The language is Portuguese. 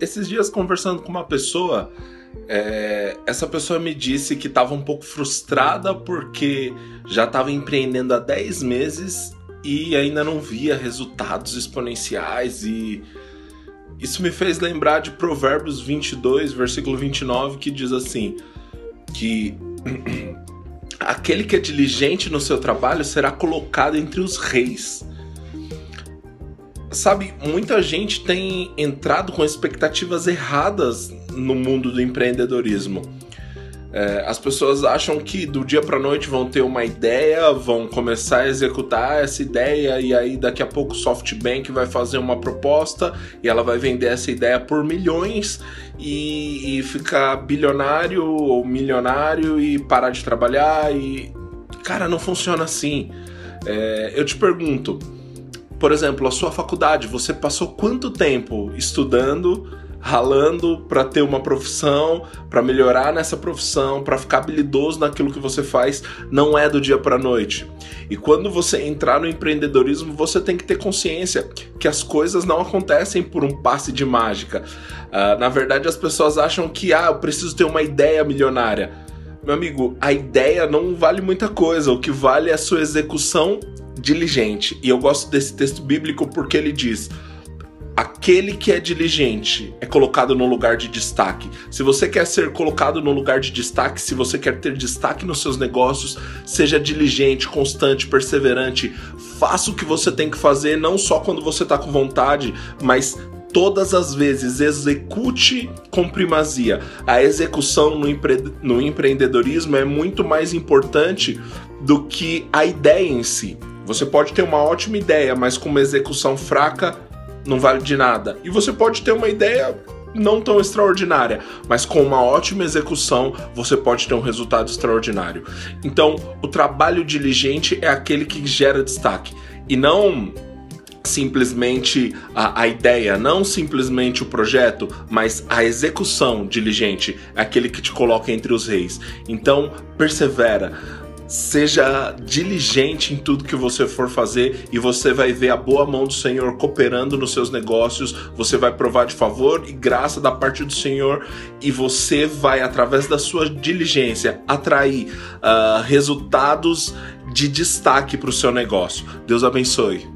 esses dias conversando com uma pessoa, é, essa pessoa me disse que estava um pouco frustrada porque já estava empreendendo há 10 meses e ainda não via resultados exponenciais e isso me fez lembrar de Provérbios 22, versículo 29, que diz assim: que aquele que é diligente no seu trabalho será colocado entre os reis. Sabe, muita gente tem entrado com expectativas erradas no mundo do empreendedorismo. É, as pessoas acham que do dia para noite vão ter uma ideia, vão começar a executar essa ideia e aí daqui a pouco o SoftBank vai fazer uma proposta e ela vai vender essa ideia por milhões e, e ficar bilionário ou milionário e parar de trabalhar e cara não funciona assim. É, eu te pergunto, por exemplo, a sua faculdade, você passou quanto tempo estudando? ralando para ter uma profissão, para melhorar nessa profissão, para ficar habilidoso naquilo que você faz, não é do dia para noite. E quando você entrar no empreendedorismo, você tem que ter consciência que as coisas não acontecem por um passe de mágica. Uh, na verdade, as pessoas acham que ah, eu preciso ter uma ideia milionária. Meu amigo, a ideia não vale muita coisa, o que vale é a sua execução diligente. E eu gosto desse texto bíblico porque ele diz: aquele que é diligente é colocado no lugar de destaque. Se você quer ser colocado no lugar de destaque, se você quer ter destaque nos seus negócios, seja diligente, constante, perseverante. Faça o que você tem que fazer, não só quando você está com vontade, mas todas as vezes execute com primazia. A execução no, empre... no empreendedorismo é muito mais importante do que a ideia em si. Você pode ter uma ótima ideia, mas com uma execução fraca, não vale de nada. E você pode ter uma ideia não tão extraordinária, mas com uma ótima execução você pode ter um resultado extraordinário. Então, o trabalho diligente é aquele que gera destaque e não simplesmente a, a, ideia, não simplesmente o projeto, mas a execução diligente, é aquele que te coloca entre os reis. Então, persevera Seja diligente em tudo que você for fazer e você vai ver a boa mão do Senhor cooperando nos seus negócios. Você vai provar de favor e graça da parte do Senhor e você vai, através da sua diligência, atrair uh, resultados de destaque para o seu negócio. Deus abençoe.